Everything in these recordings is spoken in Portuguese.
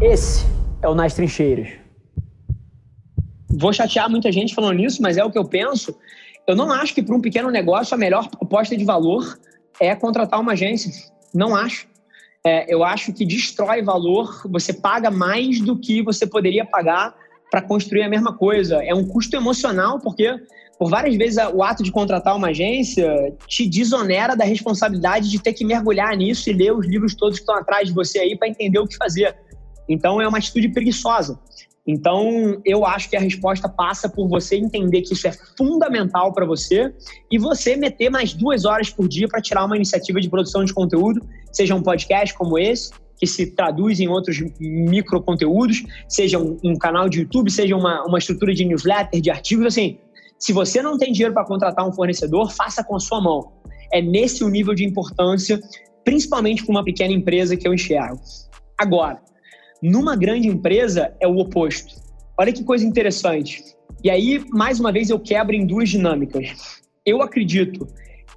Esse é o Nas Trincheiras. Vou chatear muita gente falando nisso, mas é o que eu penso. Eu não acho que para um pequeno negócio a melhor proposta de valor é contratar uma agência. Não acho. É, eu acho que destrói valor, você paga mais do que você poderia pagar para construir a mesma coisa. É um custo emocional, porque por várias vezes o ato de contratar uma agência te desonera da responsabilidade de ter que mergulhar nisso e ler os livros todos que estão atrás de você aí para entender o que fazer. Então é uma atitude preguiçosa. Então, eu acho que a resposta passa por você entender que isso é fundamental para você e você meter mais duas horas por dia para tirar uma iniciativa de produção de conteúdo, seja um podcast como esse, que se traduz em outros micro conteúdos, seja um, um canal de YouTube, seja uma, uma estrutura de newsletter, de artigos, assim. Se você não tem dinheiro para contratar um fornecedor, faça com a sua mão. É nesse o nível de importância, principalmente para uma pequena empresa que eu enxergo. Agora, numa grande empresa é o oposto. Olha que coisa interessante. E aí, mais uma vez, eu quebro em duas dinâmicas. Eu acredito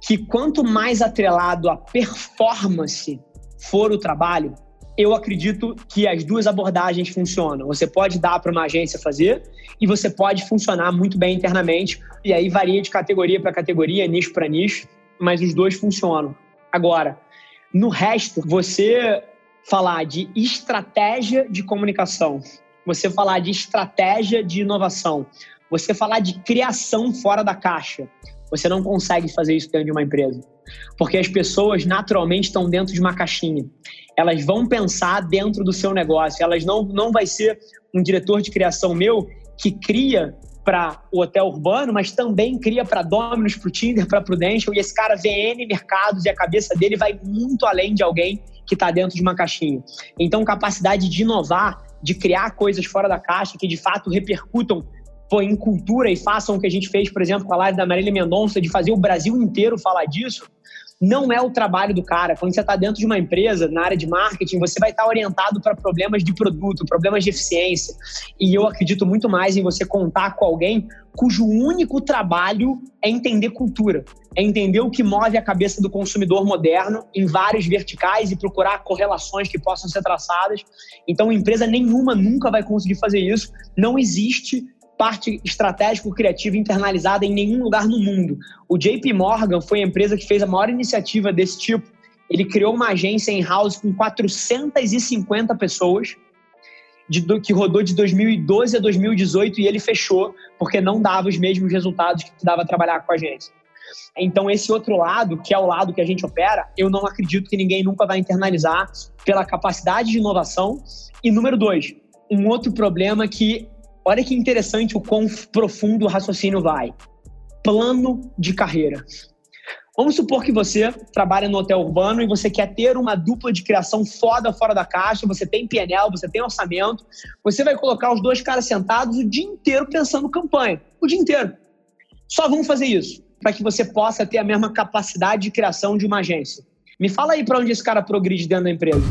que quanto mais atrelado à performance for o trabalho, eu acredito que as duas abordagens funcionam. Você pode dar para uma agência fazer e você pode funcionar muito bem internamente. E aí varia de categoria para categoria, nicho para nicho, mas os dois funcionam. Agora, no resto, você falar de estratégia de comunicação, você falar de estratégia de inovação, você falar de criação fora da caixa. Você não consegue fazer isso dentro de uma empresa. Porque as pessoas naturalmente estão dentro de uma caixinha. Elas vão pensar dentro do seu negócio. Elas não, não vai ser um diretor de criação meu que cria para o hotel urbano, mas também cria para Dominus, para o Tinder, para Prudential, e esse cara vê N mercados e a cabeça dele vai muito além de alguém que está dentro de uma caixinha. Então, capacidade de inovar, de criar coisas fora da caixa que de fato repercutam pô, em cultura e façam o que a gente fez, por exemplo, com a live da Marília Mendonça, de fazer o Brasil inteiro falar disso, não é o trabalho do cara. Quando você está dentro de uma empresa, na área de marketing, você vai estar tá orientado para problemas de produto, problemas de eficiência. E eu acredito muito mais em você contar com alguém cujo único trabalho é entender cultura, é entender o que move a cabeça do consumidor moderno em vários verticais e procurar correlações que possam ser traçadas. Então, empresa nenhuma nunca vai conseguir fazer isso. Não existe parte estratégico-criativa internalizada em nenhum lugar no mundo. O JP Morgan foi a empresa que fez a maior iniciativa desse tipo. Ele criou uma agência in-house com 450 pessoas, de, que rodou de 2012 a 2018 e ele fechou porque não dava os mesmos resultados que dava trabalhar com a agência. Então, esse outro lado, que é o lado que a gente opera, eu não acredito que ninguém nunca vai internalizar pela capacidade de inovação. E número dois, um outro problema que Olha que interessante o quão profundo o raciocínio vai. Plano de carreira. Vamos supor que você trabalha no hotel urbano e você quer ter uma dupla de criação foda fora da caixa, você tem PNL, você tem orçamento, você vai colocar os dois caras sentados o dia inteiro pensando campanha. O dia inteiro. Só vamos fazer isso, para que você possa ter a mesma capacidade de criação de uma agência. Me fala aí para onde esse cara progride dentro da empresa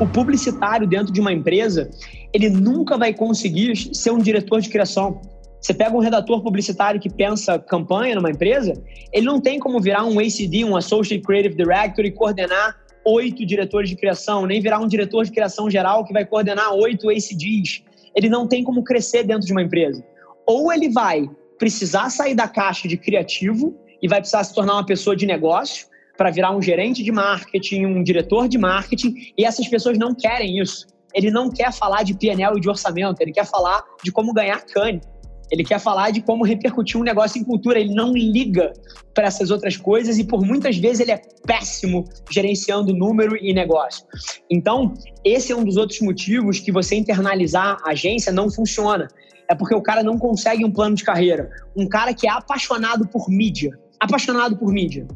o publicitário dentro de uma empresa, ele nunca vai conseguir ser um diretor de criação. Você pega um redator publicitário que pensa campanha numa empresa, ele não tem como virar um ACD, um Associate Creative Director e coordenar oito diretores de criação, nem virar um diretor de criação geral que vai coordenar oito ACDs. Ele não tem como crescer dentro de uma empresa. Ou ele vai precisar sair da caixa de criativo e vai precisar se tornar uma pessoa de negócio, para virar um gerente de marketing, um diretor de marketing, e essas pessoas não querem isso. Ele não quer falar de PNL e de orçamento, ele quer falar de como ganhar cane. Ele quer falar de como repercutir um negócio em cultura. Ele não liga para essas outras coisas e por muitas vezes ele é péssimo gerenciando número e negócio. Então, esse é um dos outros motivos que você internalizar a agência não funciona. É porque o cara não consegue um plano de carreira. Um cara que é apaixonado por mídia, apaixonado por mídia,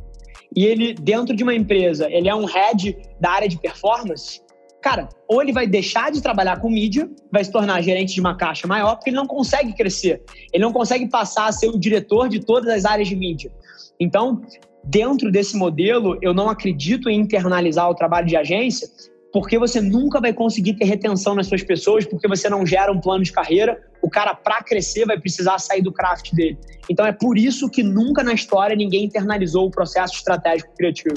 e ele, dentro de uma empresa, ele é um head da área de performance, cara, ou ele vai deixar de trabalhar com mídia, vai se tornar gerente de uma caixa maior, porque ele não consegue crescer. Ele não consegue passar a ser o diretor de todas as áreas de mídia. Então, dentro desse modelo, eu não acredito em internalizar o trabalho de agência, porque você nunca vai conseguir ter retenção nas suas pessoas, porque você não gera um plano de carreira. O cara, para crescer, vai precisar sair do craft dele. Então, é por isso que nunca na história ninguém internalizou o processo estratégico criativo.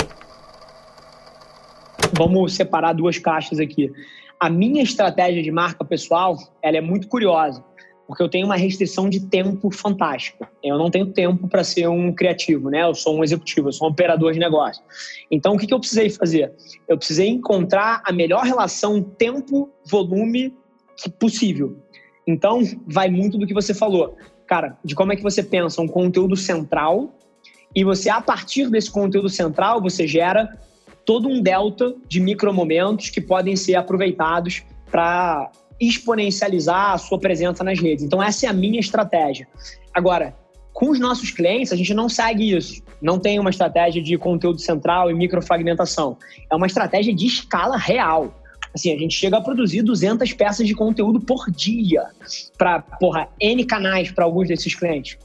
Vamos separar duas caixas aqui. A minha estratégia de marca pessoal, ela é muito curiosa, porque eu tenho uma restrição de tempo fantástica. Eu não tenho tempo para ser um criativo, né? Eu sou um executivo, eu sou um operador de negócio. Então, o que, que eu precisei fazer? Eu precisei encontrar a melhor relação tempo-volume possível. Então, vai muito do que você falou. Cara, de como é que você pensa um conteúdo central e você, a partir desse conteúdo central, você gera todo um delta de micromomentos que podem ser aproveitados para exponencializar a sua presença nas redes. Então, essa é a minha estratégia. Agora, com os nossos clientes, a gente não segue isso. Não tem uma estratégia de conteúdo central e microfragmentação. É uma estratégia de escala real. Assim, a gente chega a produzir 200 peças de conteúdo por dia para, porra, N canais para alguns desses clientes.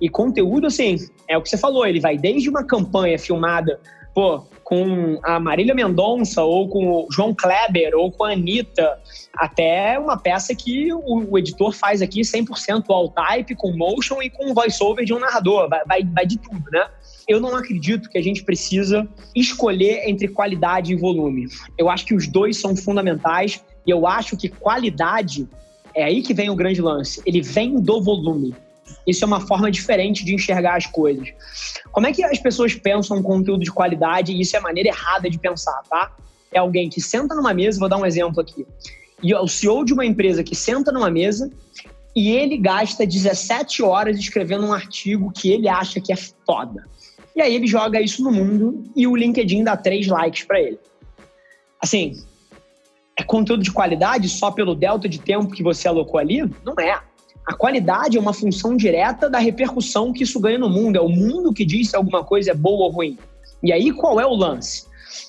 E conteúdo, assim, é o que você falou, ele vai desde uma campanha filmada, pô, com a Marília Mendonça, ou com o João Kleber, ou com a Anitta, até uma peça que o, o editor faz aqui 100% all type, com motion e com voiceover de um narrador, vai, vai, vai de tudo, né? Eu não acredito que a gente precisa escolher entre qualidade e volume. Eu acho que os dois são fundamentais e eu acho que qualidade é aí que vem o grande lance. Ele vem do volume. Isso é uma forma diferente de enxergar as coisas. Como é que as pessoas pensam um conteúdo de qualidade isso é a maneira errada de pensar, tá? É alguém que senta numa mesa, vou dar um exemplo aqui. E é o CEO de uma empresa que senta numa mesa e ele gasta 17 horas escrevendo um artigo que ele acha que é foda. E aí ele joga isso no mundo e o LinkedIn dá três likes para ele. Assim, é conteúdo de qualidade só pelo delta de tempo que você alocou ali? Não é. A qualidade é uma função direta da repercussão que isso ganha no mundo. É o mundo que diz se alguma coisa é boa ou ruim. E aí, qual é o lance?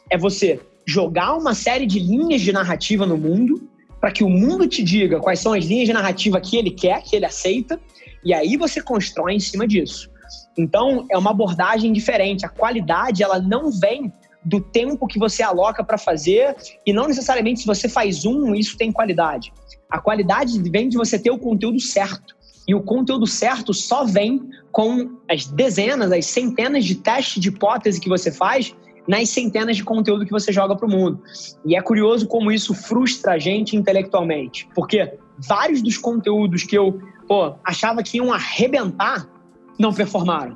É você jogar uma série de linhas de narrativa no mundo para que o mundo te diga quais são as linhas de narrativa que ele quer, que ele aceita, e aí você constrói em cima disso. Então, é uma abordagem diferente. A qualidade, ela não vem do tempo que você aloca para fazer e não necessariamente se você faz um, isso tem qualidade. A qualidade vem de você ter o conteúdo certo. E o conteúdo certo só vem com as dezenas, as centenas de testes de hipótese que você faz nas centenas de conteúdo que você joga para o mundo. E é curioso como isso frustra a gente intelectualmente. Porque vários dos conteúdos que eu pô, achava que iam arrebentar não performaram.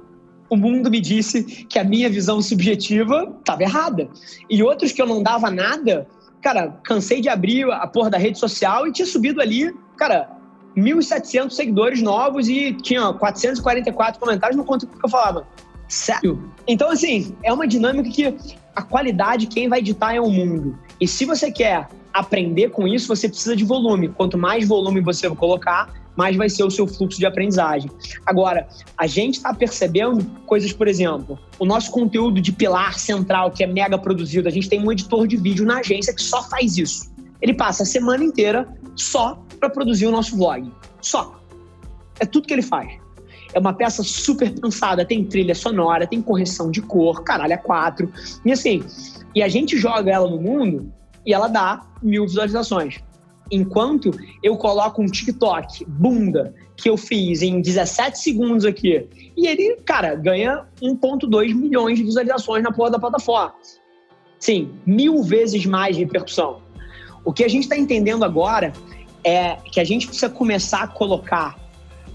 O mundo me disse que a minha visão subjetiva estava errada. E outros que eu não dava nada cara, cansei de abrir a porra da rede social e tinha subido ali, cara, 1.700 seguidores novos e tinha 444 comentários no conteúdo que eu falava. Sério? Então, assim, é uma dinâmica que a qualidade, quem vai ditar é o mundo. E se você quer aprender com isso, você precisa de volume. Quanto mais volume você colocar, mais vai ser o seu fluxo de aprendizagem. Agora, a gente está percebendo coisas, por exemplo, o nosso conteúdo de pilar central, que é mega produzido, a gente tem um editor de vídeo na agência que só faz isso. Ele passa a semana inteira só para produzir o nosso vlog. Só. É tudo que ele faz. É uma peça super pensada, tem trilha sonora, tem correção de cor, caralho, é quatro. E assim, e a gente joga ela no mundo e ela dá mil visualizações. Enquanto eu coloco um TikTok bunda que eu fiz em 17 segundos aqui e ele, cara, ganha 1,2 milhões de visualizações na porra da plataforma. Sim, mil vezes mais repercussão. O que a gente está entendendo agora é que a gente precisa começar a colocar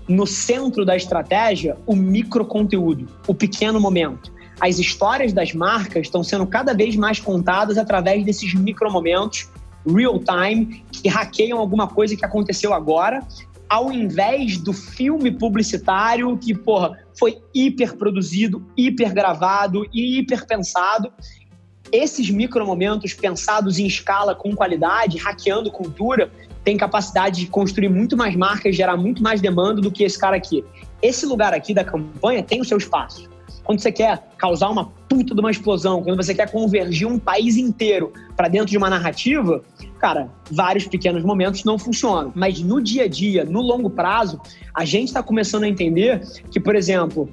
no centro da estratégia o micro conteúdo, o pequeno momento. As histórias das marcas estão sendo cada vez mais contadas através desses micro momentos real time, que hackeiam alguma coisa que aconteceu agora, ao invés do filme publicitário que, porra, foi hiper produzido, hiper gravado e hiper pensado. Esses micromomentos pensados em escala com qualidade, hackeando cultura, tem capacidade de construir muito mais marcas, gerar muito mais demanda do que esse cara aqui. Esse lugar aqui da campanha tem o seu espaço. Quando você quer causar uma puta de uma explosão, quando você quer convergir um país inteiro para dentro de uma narrativa, cara, vários pequenos momentos não funcionam. Mas no dia a dia, no longo prazo, a gente está começando a entender que, por exemplo,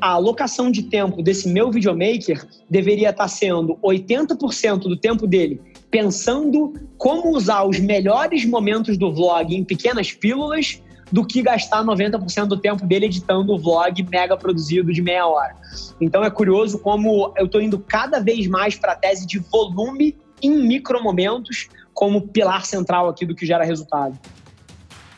a alocação de tempo desse meu videomaker deveria estar tá sendo 80% do tempo dele pensando como usar os melhores momentos do vlog em pequenas pílulas do que gastar 90% do tempo dele editando o vlog mega produzido de meia hora. Então é curioso como eu estou indo cada vez mais para a tese de volume em micromomentos como pilar central aqui do que gera resultado.